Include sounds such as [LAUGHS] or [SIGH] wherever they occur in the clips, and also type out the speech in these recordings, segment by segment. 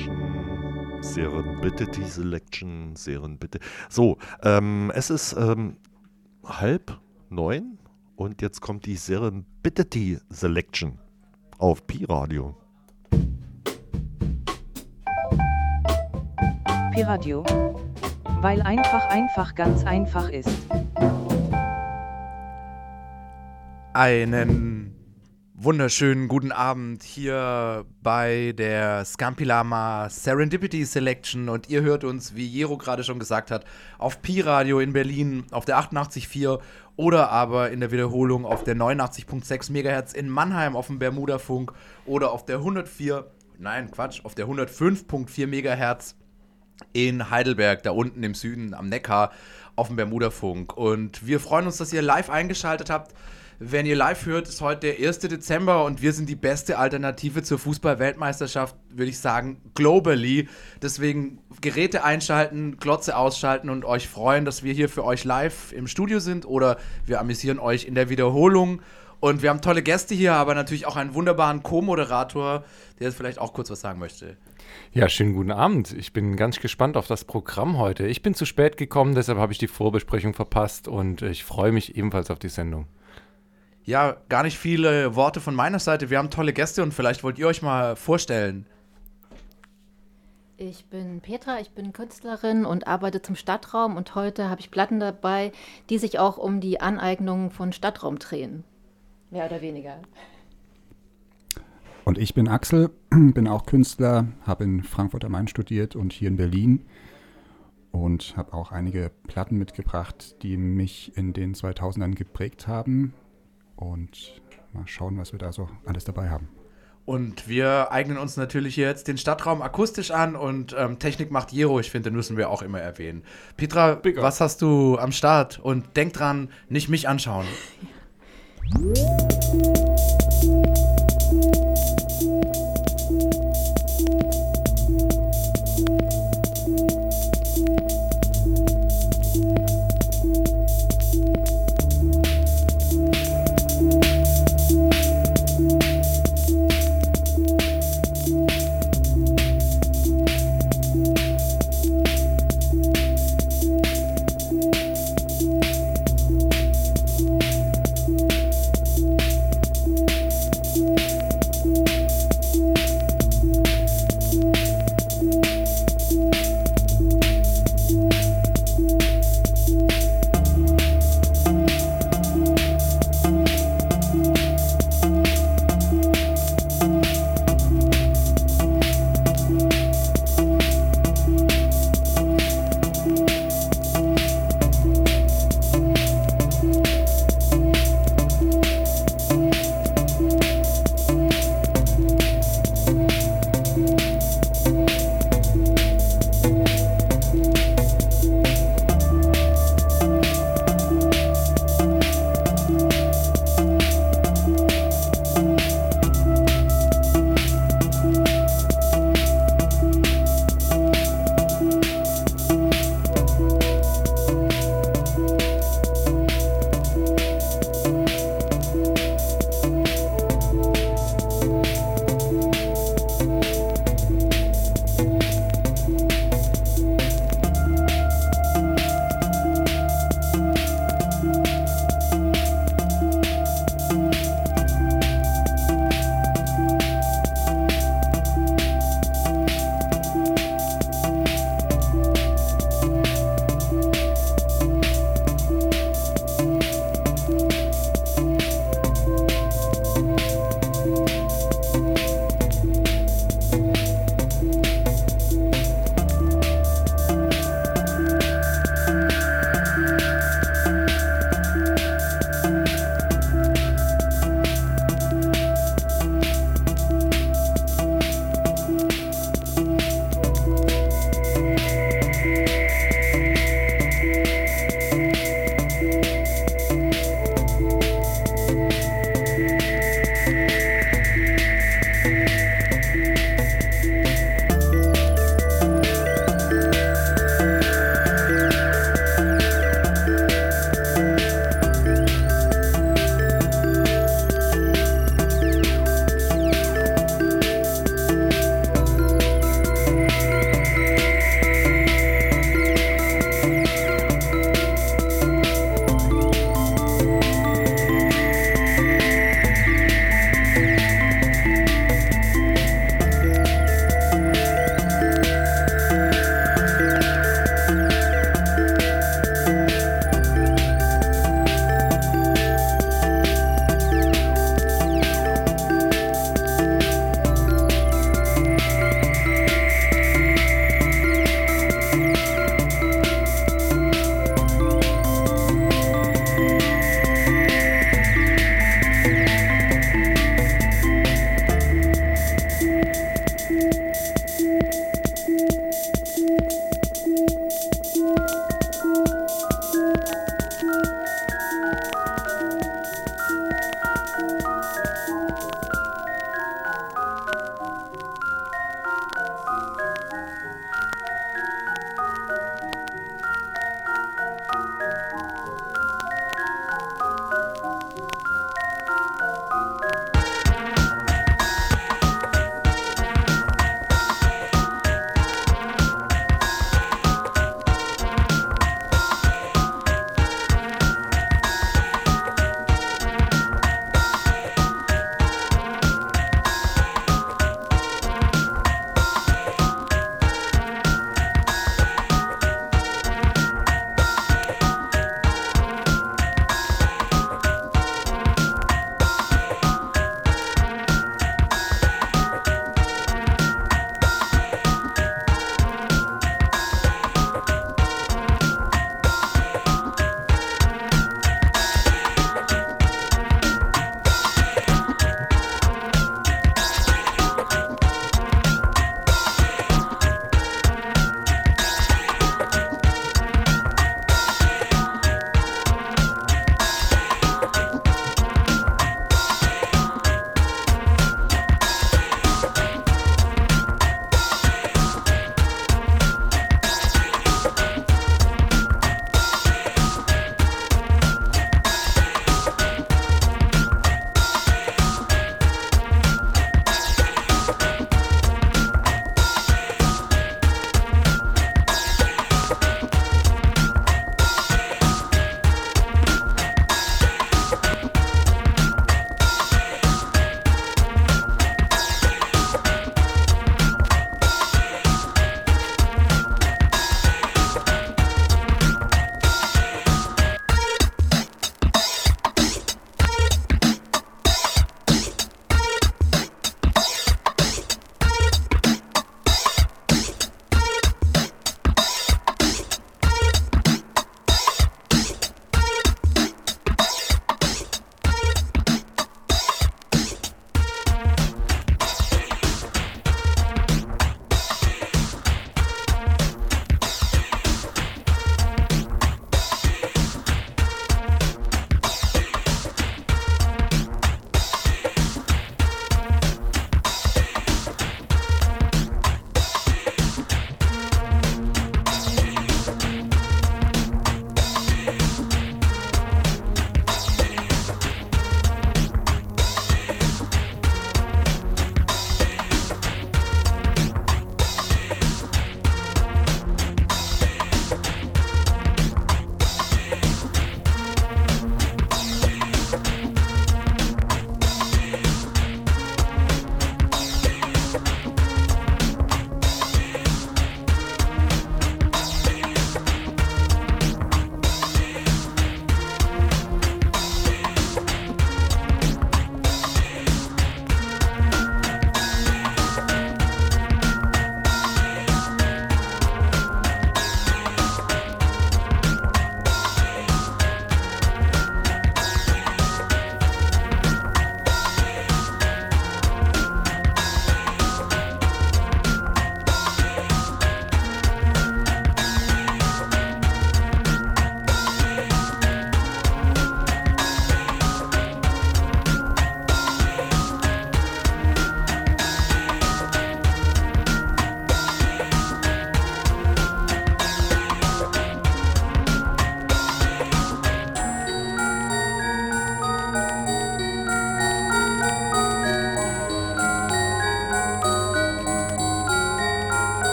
Selection. Serendipity Selection. Serendipity. So, ähm, es ist ähm, halb neun und jetzt kommt die Serendipity Selection auf Pi-Radio. Pi-Radio. Weil einfach einfach ganz einfach ist. Einen wunderschönen guten Abend hier bei der Scampilama Serendipity Selection und ihr hört uns, wie Jero gerade schon gesagt hat, auf Pi Radio in Berlin auf der 88.4 oder aber in der Wiederholung auf der 89.6 MHz in Mannheim auf dem Bermuda-Funk oder auf der 104, nein Quatsch, auf der 105.4 MHz in Heidelberg, da unten im Süden am Neckar auf dem Bermuda-Funk. Und wir freuen uns, dass ihr live eingeschaltet habt wenn ihr live hört, ist heute der 1. Dezember und wir sind die beste Alternative zur Fußball-Weltmeisterschaft, würde ich sagen, globally. Deswegen Geräte einschalten, Glotze ausschalten und euch freuen, dass wir hier für euch live im Studio sind oder wir amüsieren euch in der Wiederholung. Und wir haben tolle Gäste hier, aber natürlich auch einen wunderbaren Co-Moderator, der jetzt vielleicht auch kurz was sagen möchte. Ja, schönen guten Abend. Ich bin ganz gespannt auf das Programm heute. Ich bin zu spät gekommen, deshalb habe ich die Vorbesprechung verpasst und ich freue mich ebenfalls auf die Sendung ja, gar nicht viele Worte von meiner Seite. Wir haben tolle Gäste und vielleicht wollt ihr euch mal vorstellen. Ich bin Petra, ich bin Künstlerin und arbeite zum Stadtraum und heute habe ich Platten dabei, die sich auch um die Aneignung von Stadtraum drehen. Mehr oder weniger. Und ich bin Axel, [CLEARS THROAT] bin auch Künstler, habe in Frankfurt am Main studiert und hier in Berlin und habe auch einige Platten mitgebracht, die mich in den 2000ern geprägt haben und mal schauen, was wir da so alles dabei haben. Und wir eignen uns natürlich jetzt den Stadtraum akustisch an und ähm, Technik macht Jero, ich finde, den müssen wir auch immer erwähnen. Petra, Bigger. was hast du am Start? Und denk dran, nicht mich anschauen. [LAUGHS]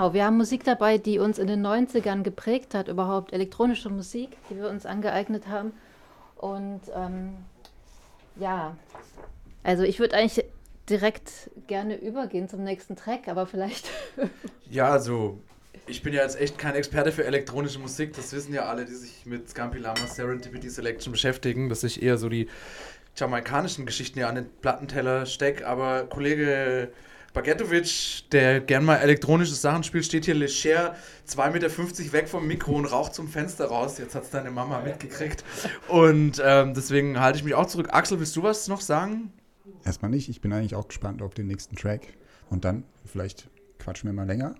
Genau, wir haben Musik dabei, die uns in den 90ern geprägt hat, überhaupt elektronische Musik, die wir uns angeeignet haben. Und ähm, ja, also ich würde eigentlich direkt gerne übergehen zum nächsten Track, aber vielleicht. [LAUGHS] ja, also ich bin ja jetzt echt kein Experte für elektronische Musik. Das wissen ja alle, die sich mit Scampi Lama Serendipity Selection beschäftigen, dass ich eher so die jamaikanischen Geschichten ja an den Plattenteller stecke. Aber Kollege Bagetovic, der gern mal elektronische Sachen spielt, steht hier leger 2,50 Meter weg vom Mikro und raucht zum Fenster raus. Jetzt hat es deine Mama mitgekriegt. Und ähm, deswegen halte ich mich auch zurück. Axel, willst du was noch sagen? Erstmal nicht. Ich bin eigentlich auch gespannt auf den nächsten Track. Und dann vielleicht quatschen wir mal länger.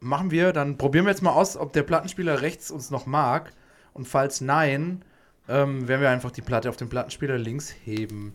Machen wir. Dann probieren wir jetzt mal aus, ob der Plattenspieler rechts uns noch mag. Und falls nein, ähm, werden wir einfach die Platte auf den Plattenspieler links heben.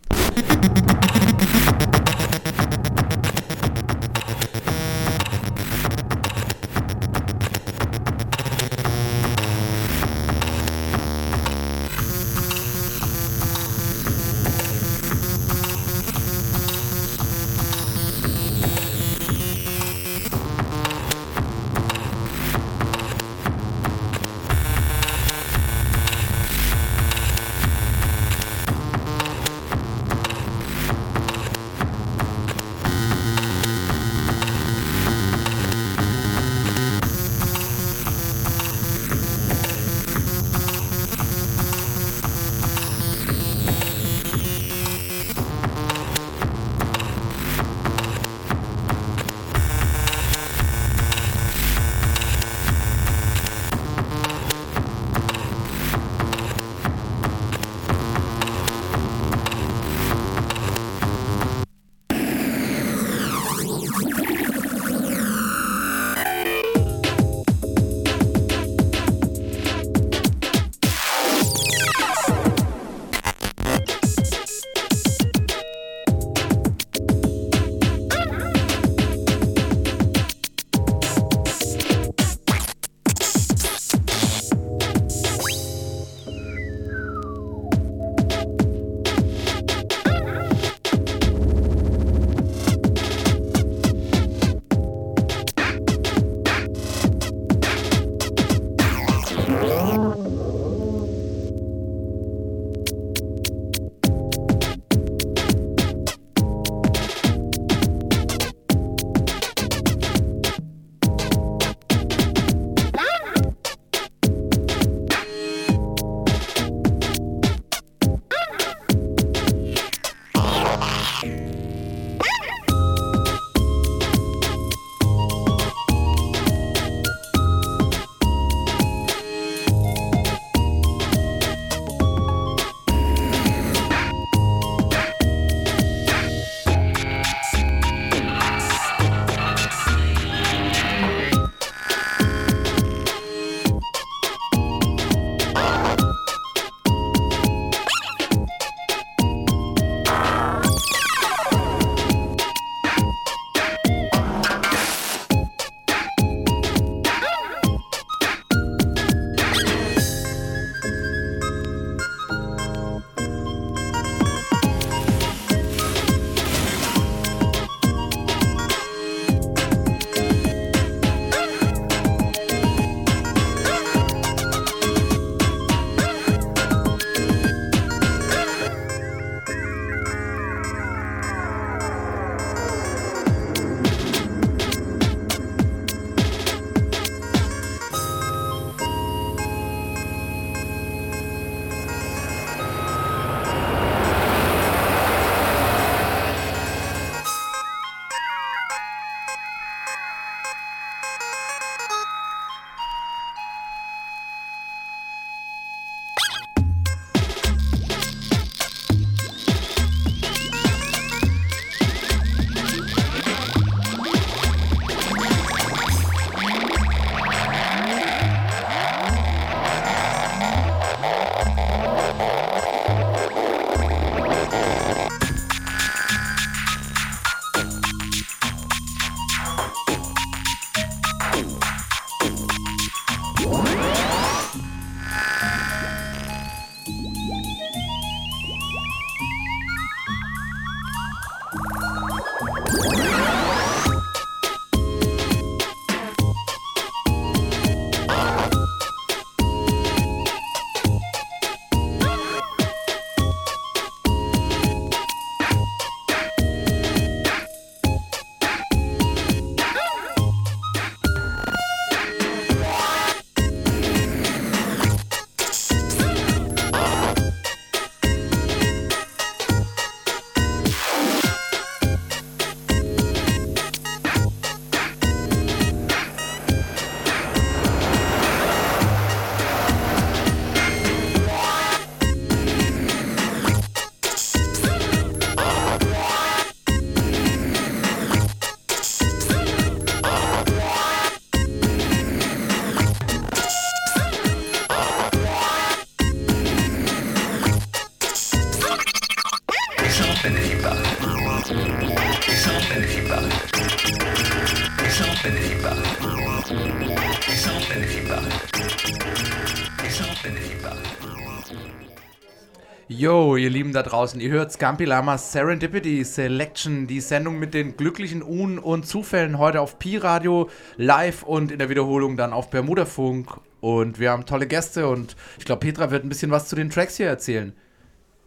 Yo, ihr Lieben da draußen, ihr hört Scampi Lamas Serendipity Selection, die Sendung mit den glücklichen Un- und Zufällen heute auf Pi Radio live und in der Wiederholung dann auf Bermudafunk. Und wir haben tolle Gäste und ich glaube, Petra wird ein bisschen was zu den Tracks hier erzählen.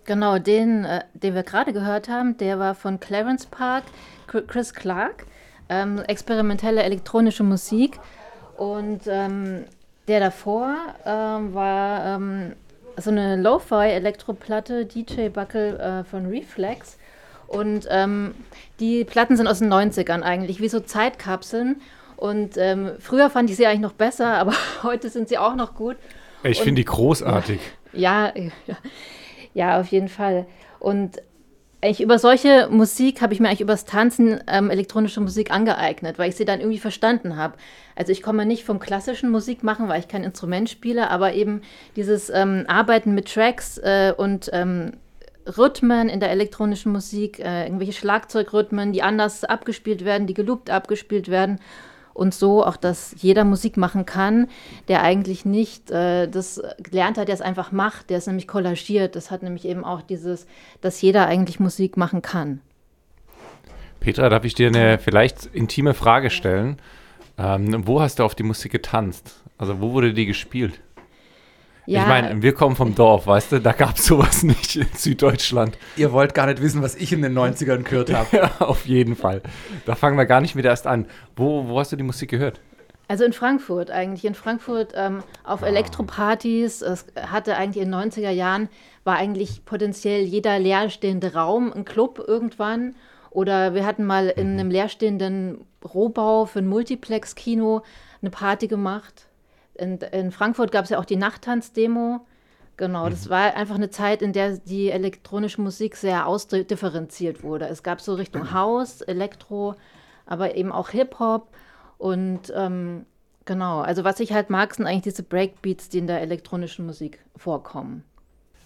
Genau, den, äh, den wir gerade gehört haben, der war von Clarence Park, Chr- Chris Clark, ähm, experimentelle elektronische Musik. Und ähm, der davor ähm, war ähm, so eine Lo-Fi-Elektroplatte, DJ Buckle äh, von Reflex. Und ähm, die Platten sind aus den 90ern eigentlich, wie so Zeitkapseln. Und ähm, früher fand ich sie eigentlich noch besser, [LAUGHS] aber heute sind sie auch noch gut. Ich finde die großartig. [LAUGHS] Ja, ja, ja, auf jeden Fall. Und eigentlich über solche Musik habe ich mir eigentlich übers Tanzen ähm, elektronische Musik angeeignet, weil ich sie dann irgendwie verstanden habe. Also ich komme nicht vom klassischen Musik machen, weil ich kein Instrument spiele, aber eben dieses ähm, Arbeiten mit Tracks äh, und ähm, Rhythmen in der elektronischen Musik, äh, irgendwelche Schlagzeugrhythmen, die anders abgespielt werden, die geloopt abgespielt werden. Und so auch, dass jeder Musik machen kann, der eigentlich nicht äh, das gelernt hat, der es einfach macht, der es nämlich kollagiert. Das hat nämlich eben auch dieses, dass jeder eigentlich Musik machen kann. Petra, darf ich dir eine vielleicht intime Frage stellen? Ähm, wo hast du auf die Musik getanzt? Also wo wurde die gespielt? Ich meine, wir kommen vom Dorf, weißt du, da gab es sowas [LAUGHS] nicht in Süddeutschland. Ihr wollt gar nicht wissen, was ich in den 90ern gehört habe. [LAUGHS] Ja, auf jeden Fall. Da fangen wir gar nicht mit erst an. Wo, wo hast du die Musik gehört? Also in Frankfurt eigentlich. In Frankfurt ähm, auf Elektropartys. Es hatte eigentlich in den 90er Jahren, war eigentlich potenziell jeder leerstehende Raum ein Club irgendwann. Oder wir hatten mal in einem leerstehenden Rohbau für ein Multiplex-Kino eine Party gemacht. In, in Frankfurt gab es ja auch die Nachttanz-Demo. Genau, das war einfach eine Zeit, in der die elektronische Musik sehr ausdifferenziert wurde. Es gab so Richtung House, Elektro, aber eben auch Hip-Hop. Und ähm, genau, also was ich halt mag, sind eigentlich diese Breakbeats, die in der elektronischen Musik vorkommen.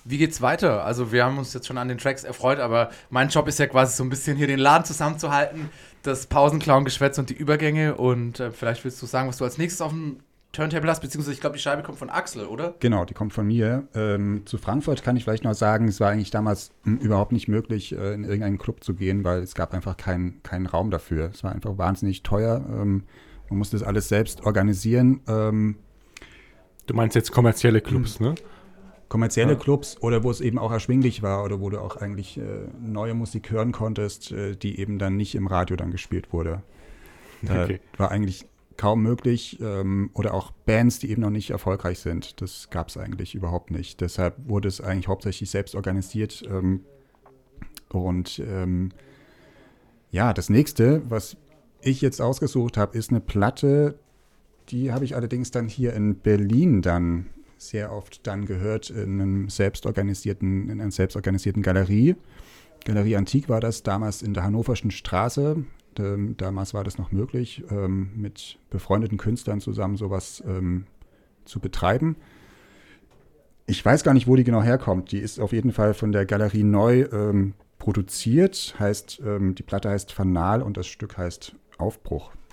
Wie geht's weiter? Also wir haben uns jetzt schon an den Tracks erfreut, aber mein Job ist ja quasi so ein bisschen hier den Laden zusammenzuhalten, das Pausenclown-Geschwätz und die Übergänge. Und äh, vielleicht willst du sagen, was du als nächstes auf dem Turntable hast, beziehungsweise ich glaube, die Scheibe kommt von Axel, oder? Genau, die kommt von mir. Ähm, zu Frankfurt kann ich vielleicht noch sagen, es war eigentlich damals hm, überhaupt nicht möglich, äh, in irgendeinen Club zu gehen, weil es gab einfach keinen keinen Raum dafür. Es war einfach wahnsinnig teuer. Ähm, man musste das alles selbst organisieren. Ähm, Du meinst jetzt kommerzielle Clubs, ne? kommerzielle Ja. Clubs oder wo es eben auch erschwinglich war oder wo du auch eigentlich äh, neue Musik hören konntest, äh, die eben dann nicht im Radio dann gespielt wurde. Da [LAUGHS] Okay. war eigentlich kaum möglich ähm, oder auch Bands, die eben noch nicht erfolgreich sind. Das gab es eigentlich überhaupt nicht. Deshalb wurde es eigentlich hauptsächlich selbst organisiert. Ähm, und ähm, ja, das nächste, was ich jetzt ausgesucht habe, ist eine Platte, die habe ich allerdings dann hier in Berlin dann sehr oft dann gehört in einem selbstorganisierten, in einer selbstorganisierten Galerie. Galerie Antik war das damals in der Hannoverschen Straße. Ähm, damals war das noch möglich, ähm, mit befreundeten Künstlern zusammen sowas ähm, zu betreiben. Ich weiß gar nicht, wo die genau herkommt. Die ist auf jeden Fall von der Galerie neu ähm, produziert. Heißt, ähm, die Platte heißt Fanal und das Stück heißt Aufbruch. Aufbruch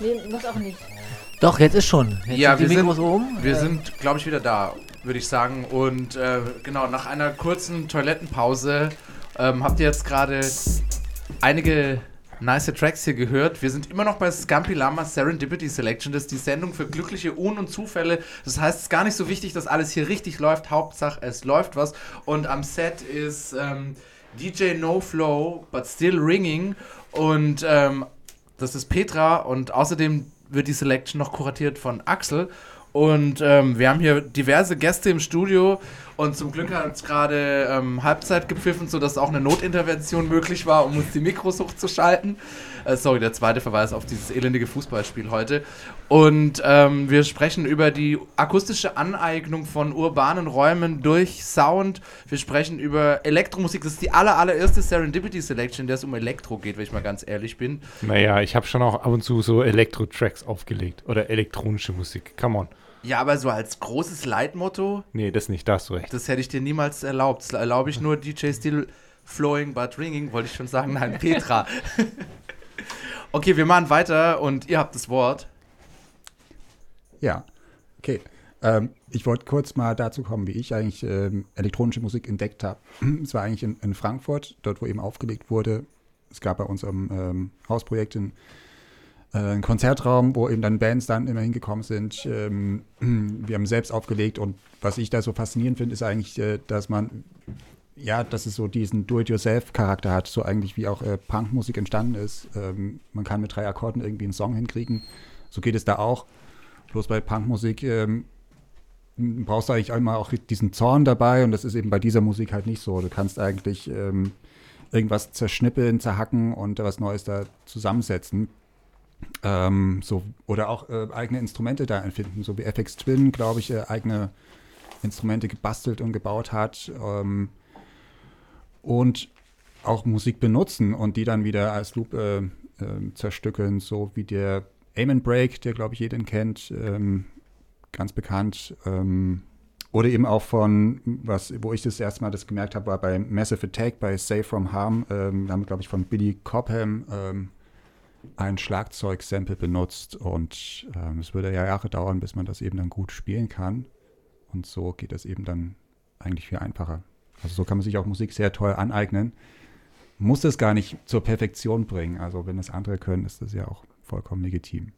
Nee, muss auch nicht. Doch, jetzt ist schon. Jetzt Ja, sind die wir sind- oben. Wir Äh, sind, glaube ich, wieder da, würde ich sagen. Und äh, genau, nach einer kurzen Toilettenpause ähm, habt ihr jetzt gerade einige nice Tracks hier gehört. Wir sind immer noch bei Scampy Lama Serendipity Selection. Das ist die Sendung für glückliche Un- und Zufälle. Das heißt, es ist gar nicht so wichtig, dass alles hier richtig läuft. Hauptsache, es läuft was. Und am Set ist ähm, DJ No Flow, but still ringing. Und ähm, das ist Petra. Und außerdem wird die Selection noch kuratiert von Axel. Und ähm, wir haben hier diverse Gäste im Studio und zum Glück hat es gerade ähm, Halbzeit gepfiffen, sodass auch eine Notintervention möglich war, um uns die Mikros hochzuschalten. Äh, sorry, der zweite Verweis auf dieses elendige Fußballspiel heute. Und ähm, wir sprechen über die akustische Aneignung von urbanen Räumen durch Sound. Wir sprechen über Elektromusik. Das ist die aller, allererste Serendipity Selection, in der es um Elektro geht, wenn ich mal ganz ehrlich bin. Naja, ich habe schon auch ab und zu so Elektro-Tracks aufgelegt. Oder elektronische Musik. Come on. Ja, aber so als großes Leitmotto, Nee, das nicht, da hast du recht. das hätte ich dir niemals erlaubt. Das erlaube ich nur DJ Still Flowing but Ringing, wollte ich schon sagen. Nein, [LAUGHS] Petra. okay, wir machen weiter und ihr habt das Wort. Ja, okay. Ähm, ich wollte kurz mal dazu kommen, wie ich eigentlich ähm, elektronische Musik entdeckt habe. [CLEARS THROAT] Es war eigentlich in, in Frankfurt, dort wo eben aufgelegt wurde. Es gab bei unserem ähm, Hausprojekt in, äh, einen Konzertraum, wo eben dann Bands dann immer hingekommen sind. Ähm, wir haben selbst aufgelegt und was ich da so faszinierend finde, ist eigentlich, äh, dass man ja, dass es so diesen Do-it-yourself-Charakter hat, so eigentlich wie auch äh, Punkmusik entstanden ist. Ähm, man kann mit drei Akkorden irgendwie einen Song hinkriegen. So geht es da auch. Bloß bei Punkmusik ähm, brauchst du eigentlich einmal auch diesen Zorn dabei und das ist eben bei dieser Musik halt nicht so. Du kannst eigentlich irgendwas zerschnippeln, zerhacken und was Neues da zusammensetzen. Ähm, so, oder auch äh, eigene Instrumente da empfinden, so wie FX Twin, glaube ich, äh, eigene Instrumente gebastelt und gebaut hat. Ähm, und auch Musik benutzen und die dann wieder als Loop äh, äh, zerstückeln, so wie der Aim and Break, der glaube ich jeden kennt, ähm, ganz bekannt. Ähm, oder eben auch von, was, wo ich das erste Mal das gemerkt habe, war bei Massive Attack, bei Safe from Harm, ähm, da haben wir, glaube ich, von Billy Cobham ähm, ein Schlagzeug-Sample benutzt und ähm, es würde ja Jahre dauern, bis man das eben dann gut spielen kann. Und so geht das eben dann eigentlich viel einfacher. Also so kann man sich auch Musik sehr toll aneignen. Muss es gar nicht zur Perfektion bringen. Also wenn es andere können, ist das ja auch vollkommen legitim.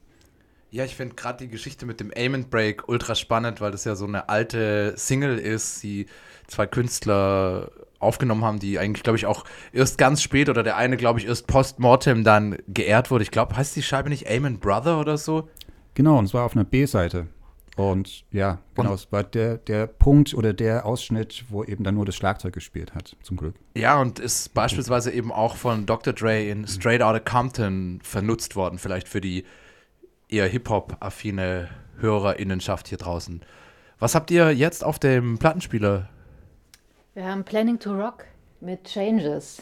Ja, ich finde gerade die Geschichte mit dem Aim and Break ultra spannend, weil das ja so eine alte Single ist, die zwei Künstler aufgenommen haben, die eigentlich, glaube ich, auch erst ganz spät oder der eine, glaube ich, erst post-mortem dann geehrt wurde. Ich glaube, heißt die Scheibe nicht Aim and Brother oder so? Genau, und es war auf einer B-Seite. Und ja, genau, es war der, der Punkt oder der Ausschnitt, wo eben dann nur das Schlagzeug gespielt hat, zum Glück. Ja, und ist beispielsweise eben auch von Dr. Dre in Straight Outta Compton vernutzt worden, vielleicht für die eher Hip-Hop-affine HörerInnenschaft hier draußen. Was habt ihr jetzt auf dem Plattenspieler? Wir haben Planning to Rock mit Changes.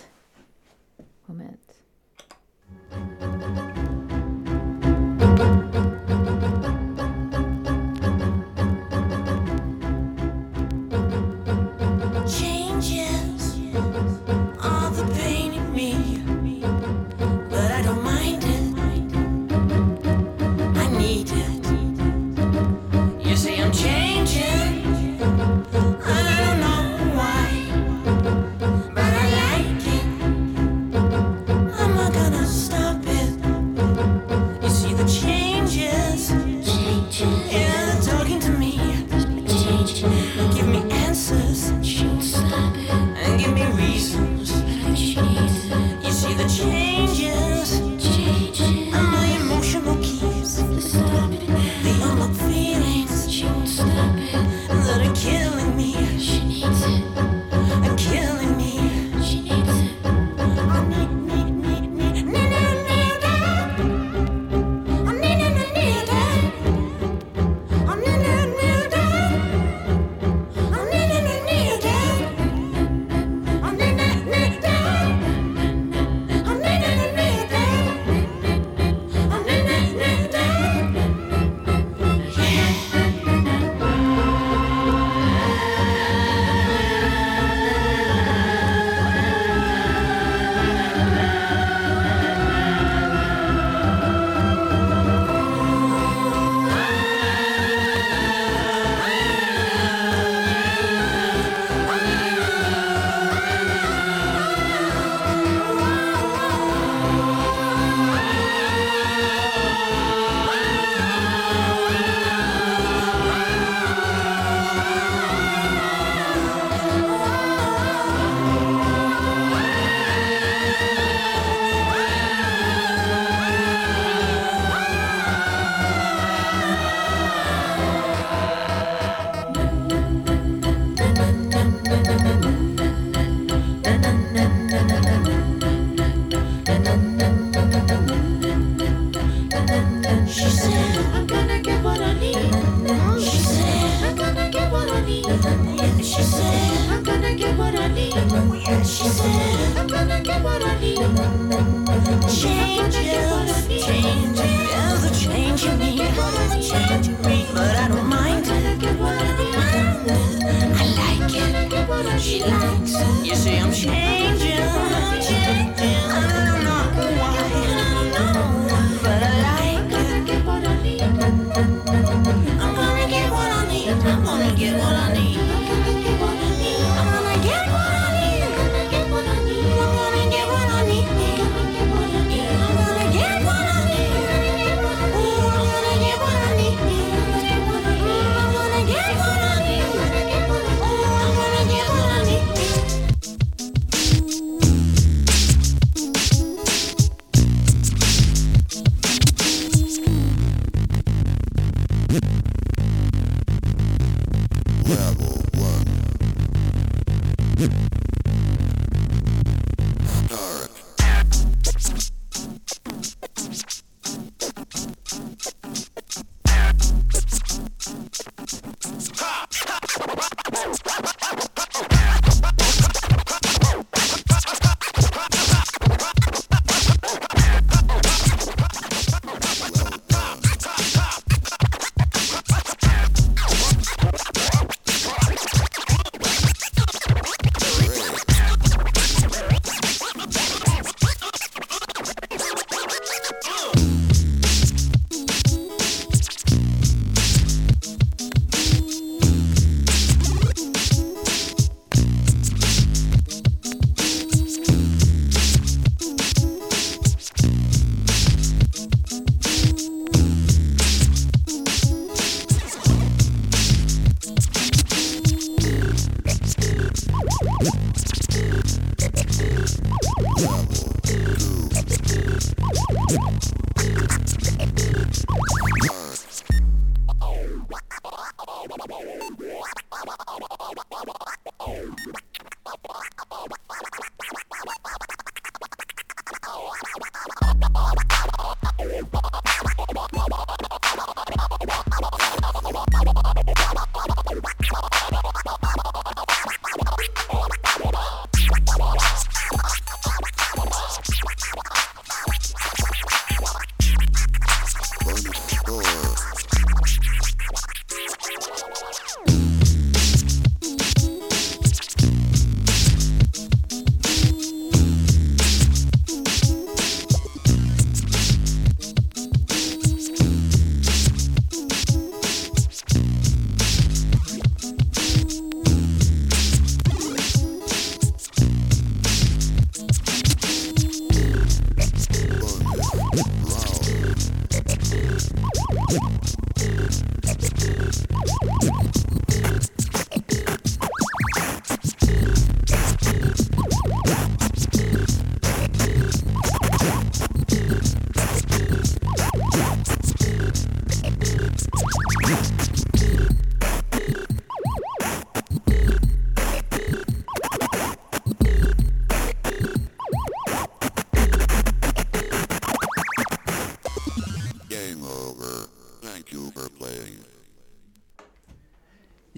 Moment.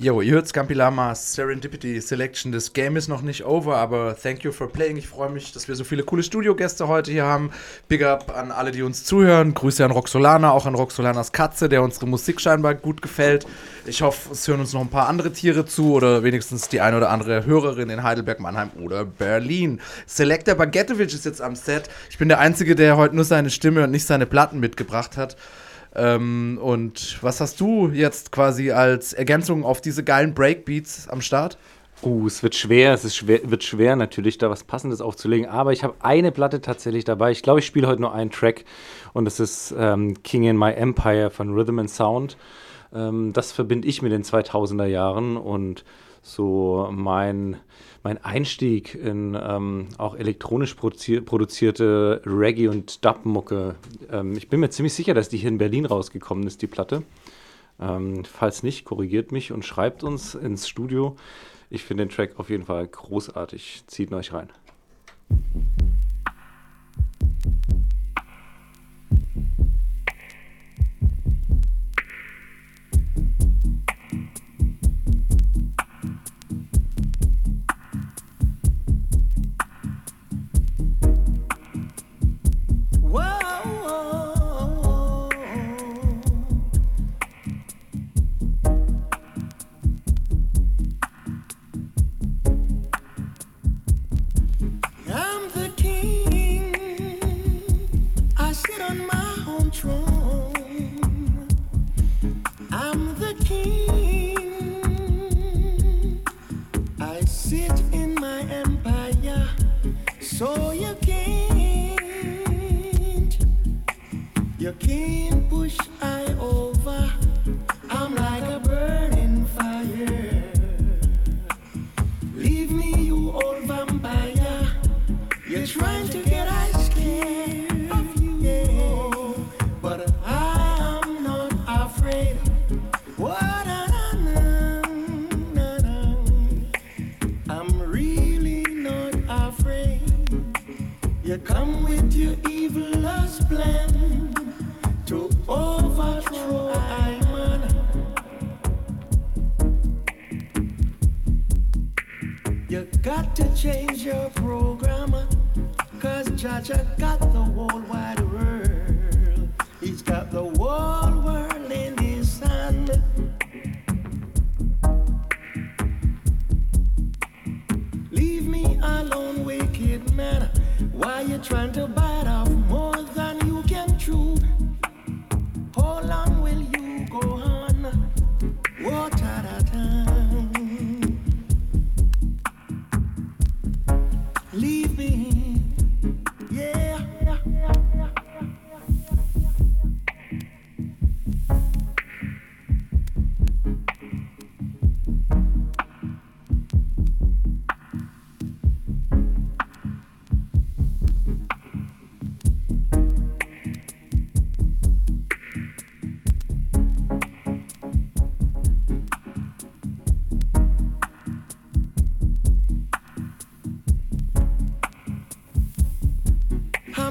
Jo, ihr hört Scampilamas Serendipity Selection. Das Game ist noch nicht over, aber thank you for playing. Ich freue mich, dass wir so viele coole Studiogäste heute hier haben. Big up an alle, die uns zuhören. Grüße an Roxolana, auch an Roxolanas Katze, der unsere Musik scheinbar gut gefällt. Ich hoffe, es hören uns noch ein paar andere Tiere zu oder wenigstens die eine oder andere Hörerin in Heidelberg, Mannheim oder Berlin. Selector Bagetovic ist jetzt am Set. Ich bin der Einzige, der heute nur seine Stimme und nicht seine Platten mitgebracht hat. Ähm, und was hast du jetzt quasi als Ergänzung auf diese geilen Breakbeats am Start? Uh, es wird schwer, es ist schwer, wird schwer natürlich, da was Passendes aufzulegen. Aber ich habe eine Platte tatsächlich dabei. Ich glaube, ich spiele heute nur einen Track und das ist ähm, King in My Empire von Rhythm and Sound. Ähm, das verbinde ich mit den 2000er Jahren und so mein, mein Einstieg in ähm, auch elektronisch produzi produzierte Reggae- und Dub-Mucke. Ähm, ich bin mir ziemlich sicher, dass die hier in Berlin rausgekommen ist, die Platte. Ähm, falls nicht, korrigiert mich und schreibt uns ins Studio. Ich finde den Track auf jeden Fall großartig. Zieht ihn euch rein. control.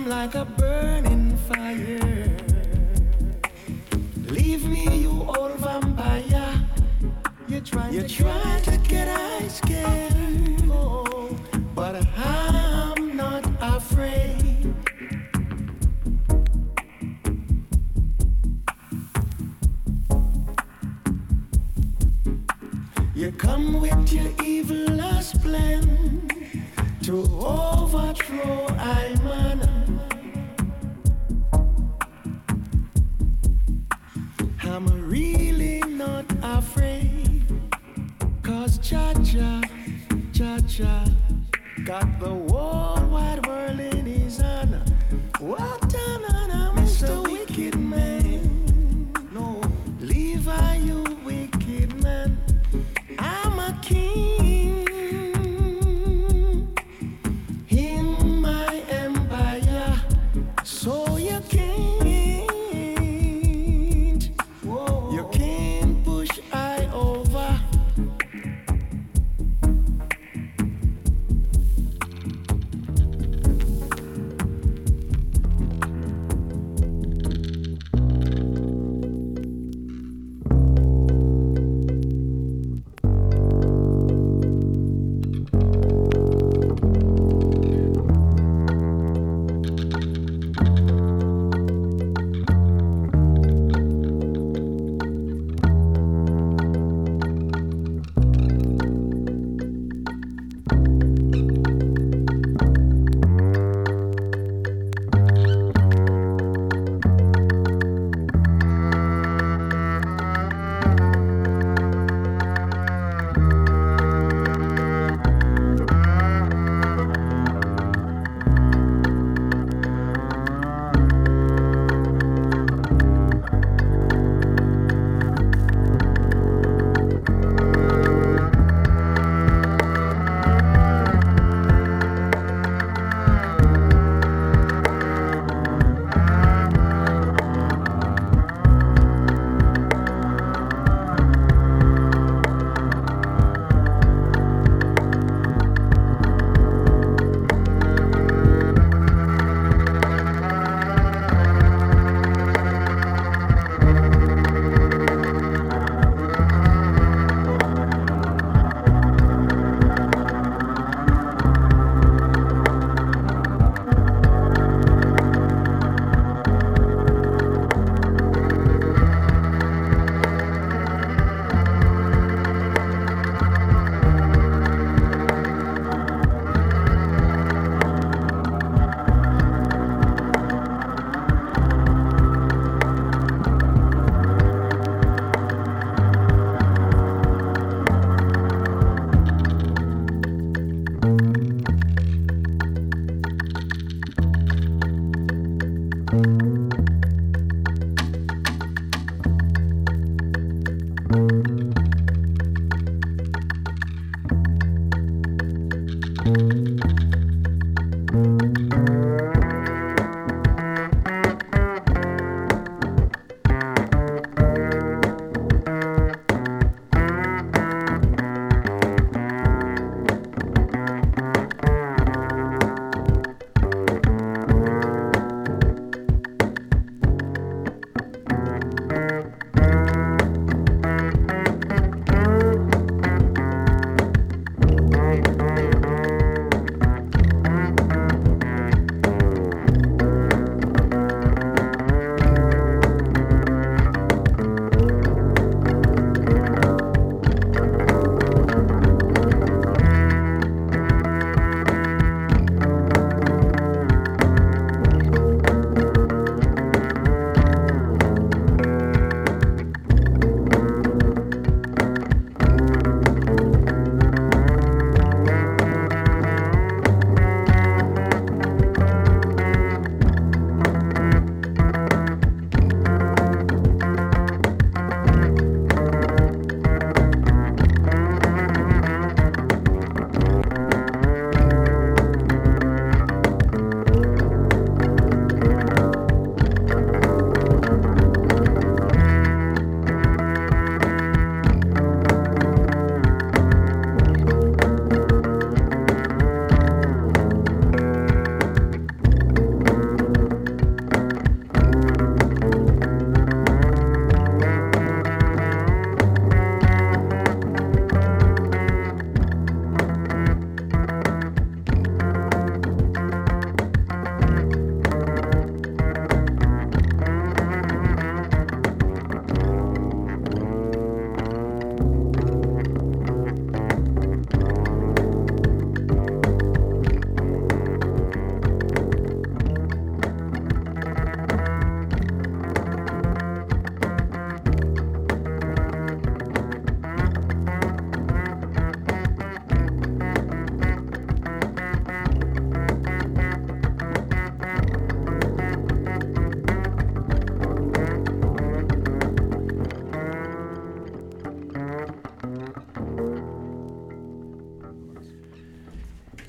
like a burning fire. Leave me, you old vampire. You're trying, You're to, trying get to get ice.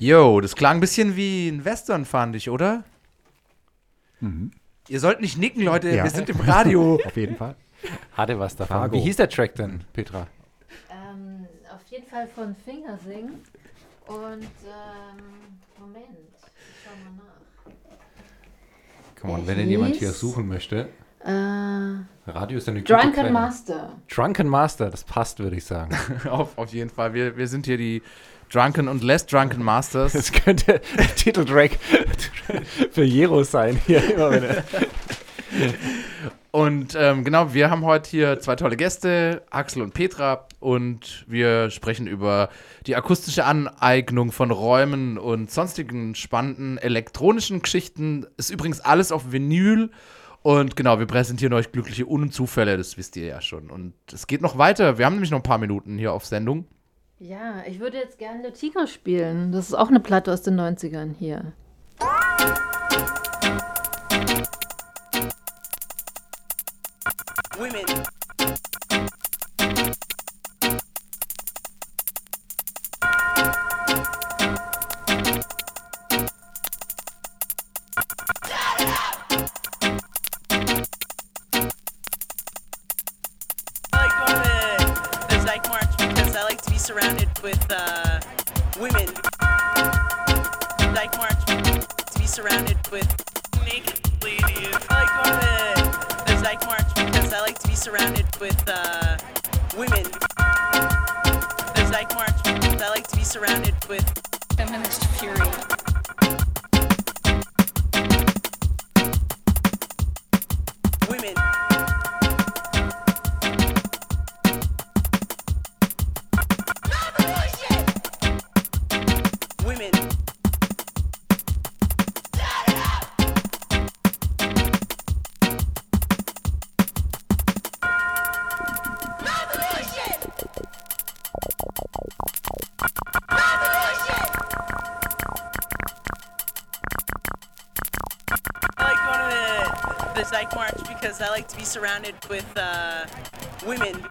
Yo, das klang ein bisschen wie ein Western, fand ich, oder? Ihr sollt nicht nicken, Leute, Ja. wir sind im Radio. [LAUGHS] Auf jeden Fall. Hatte was davon. Fargo. Wie hieß der Track denn, Petra? Ähm, auf jeden Fall von Fingersing. Und ähm, Moment, ich schau mal nach. Come on, wenn denn jemand hier suchen möchte. Äh, Radio ist eine gute Drunken Quelle. Master. Drunken Master, das passt, würde ich sagen. [LAUGHS] auf, auf jeden Fall, wir, wir sind hier die Drunken und Less Drunken Masters. Das könnte der Titeltrack für Jero sein. Hier immer wenn Und ähm, genau, wir haben heute hier zwei tolle Gäste, Axel und Petra, und wir sprechen über die akustische Aneignung von Räumen und sonstigen spannenden elektronischen Geschichten. Ist übrigens alles auf Vinyl. Und genau, wir präsentieren euch glückliche Unzufälle, das wisst ihr ja schon. Und es geht noch weiter. Wir haben nämlich noch ein paar Minuten hier auf Sendung. Ja, ich würde jetzt gerne Tigre spielen. Das ist auch eine Platte aus den 90ern hier. Women. With uh, women. Dyke March to be surrounded with naked ladies. I like going to the Dyke March because I like to be surrounded with uh, women. The Dyke March because I like to be surrounded with feminist fury. Surrounded with uh, women.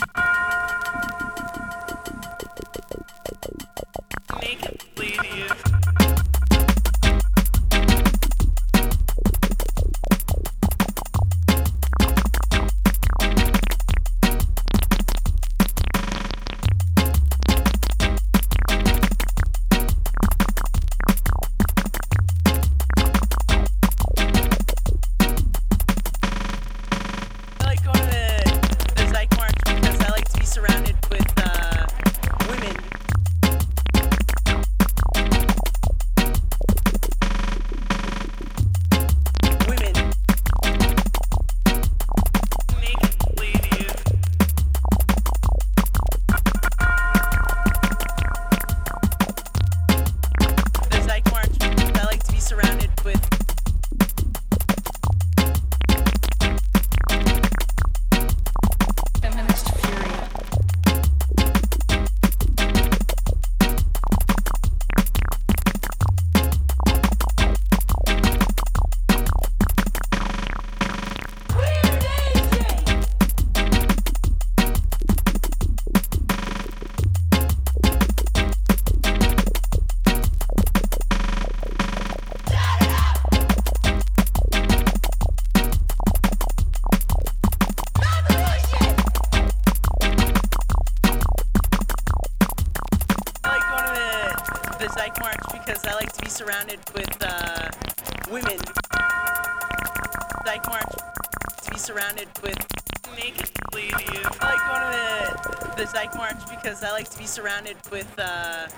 Because I like to be surrounded with uh,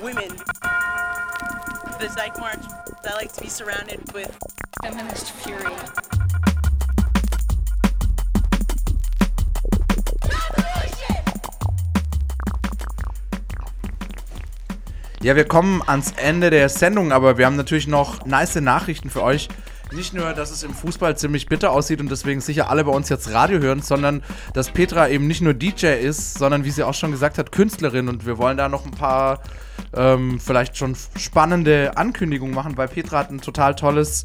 women. The Zyke March, I like to be surrounded with feminist fury. Ja, wir kommen ans Ende der Sendung, aber wir haben natürlich noch nice Nachrichten für euch. Nicht nur, dass es im Fußball ziemlich bitter aussieht und deswegen sicher alle bei uns jetzt Radio hören, sondern dass Petra eben nicht nur DJ ist, sondern wie sie auch schon gesagt hat, Künstlerin. Und wir wollen da noch ein paar ähm, vielleicht schon spannende Ankündigungen machen, weil Petra hat ein total tolles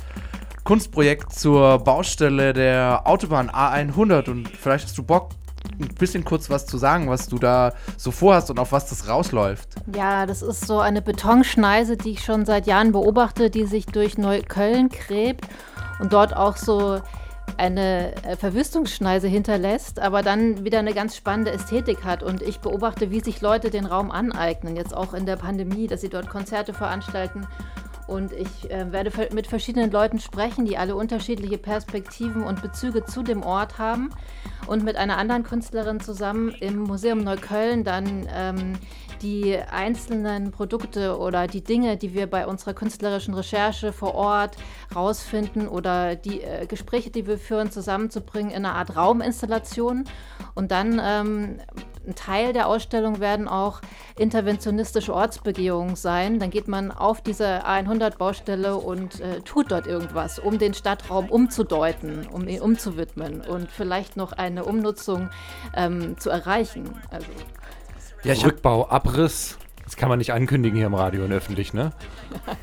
Kunstprojekt zur Baustelle der Autobahn A100 und vielleicht hast du Bock, ein bisschen kurz was zu sagen, was du da so vorhast und auf was das rausläuft. Ja, das ist so eine Betonschneise, die ich schon seit Jahren beobachte, die sich durch Neukölln gräbt und dort auch so eine äh, Verwüstungsschneise hinterlässt, aber dann wieder eine ganz spannende Ästhetik hat. Und ich beobachte, wie sich Leute den Raum aneignen, jetzt auch in der Pandemie, dass sie dort Konzerte veranstalten. Und ich äh, werde mit verschiedenen Leuten sprechen, die alle unterschiedliche Perspektiven und Bezüge zu dem Ort haben. Und mit einer anderen Künstlerin zusammen im Museum Neukölln dann ähm, die einzelnen Produkte oder die Dinge, die wir bei unserer künstlerischen Recherche vor Ort rausfinden oder die äh, Gespräche, die wir führen, zusammenzubringen in einer Art Rauminstallation. Und dann ähm, ein Teil der Ausstellung werden auch interventionistische Ortsbegehungen sein. Dann geht man auf diese A100-Baustelle und äh, tut dort irgendwas, um den Stadtraum umzudeuten, um ihn umzuwidmen und vielleicht noch eine Umnutzung ähm, zu erreichen. Also, Ja, ich Rückbau, Abriss. Das kann man nicht ankündigen hier im Radio und öffentlich, ne? [LAUGHS]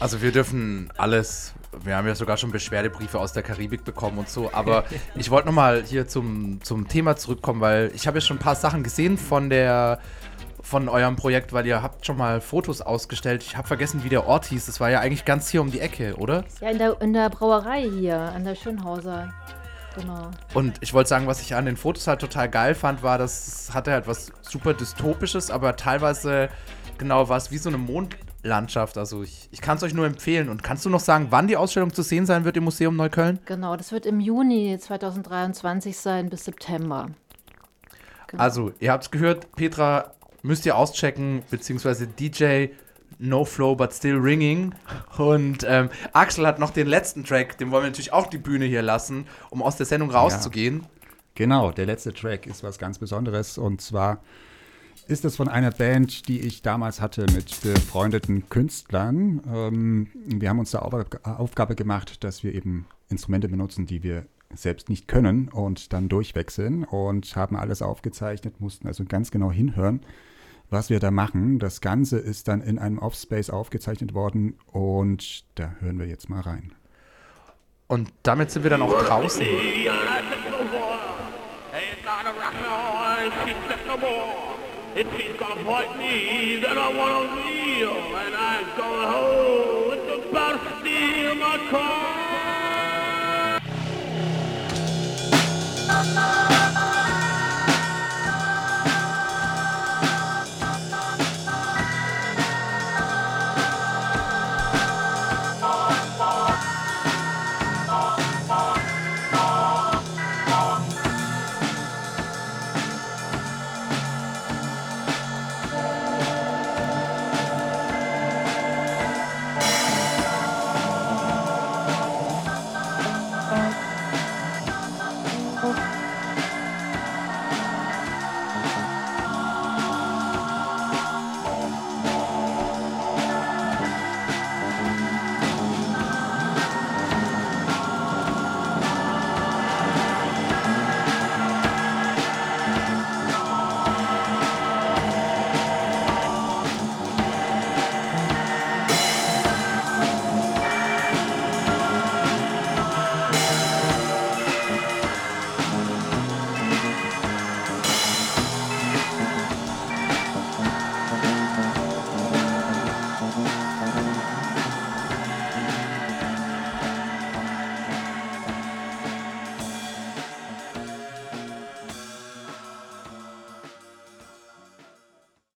Also wir dürfen alles, wir haben ja sogar schon Beschwerdebriefe aus der Karibik bekommen und so, aber [LAUGHS] ich wollte nochmal hier zum, zum Thema zurückkommen, weil ich habe ja schon ein paar Sachen gesehen von der von eurem Projekt, weil ihr habt schon mal Fotos ausgestellt. Ich habe vergessen, wie der Ort hieß. Das war ja eigentlich ganz hier um die Ecke, oder? ja, in der, in der Brauerei hier, an der Schönhauser. Genau. Und ich wollte sagen, was ich an den Fotos halt total geil fand, war, das hatte halt was super dystopisches, aber teilweise genau war es wie so eine Mondlandschaft. Also ich, ich kann es euch nur empfehlen. Und kannst du noch sagen, wann die Ausstellung zu sehen sein wird im Museum Neukölln? Genau, das wird im Juni 2023 sein bis September. Genau. Also, ihr habt es gehört, Petra müsst ihr auschecken, beziehungsweise DJ No Flow but Still Ringing. Und ähm, Axel hat noch den letzten Track, dem wollen wir natürlich auch die Bühne hier lassen, um aus der Sendung rauszugehen. Genau, der letzte Track ist was ganz Besonderes und zwar ist es von einer Band, die ich damals hatte mit befreundeten Künstlern. Ähm, wir haben uns da Aufgabe gemacht, dass wir eben Instrumente benutzen, die wir selbst nicht können und dann durchwechseln und haben alles aufgezeichnet, mussten also ganz genau hinhören, was wir da machen. Das Ganze ist dann in einem Offspace aufgezeichnet worden und da hören wir jetzt mal rein. Und damit sind wir dann auch draußen. If he's gonna fight me, then I wanna kneel, and I'm going home with the best of my car.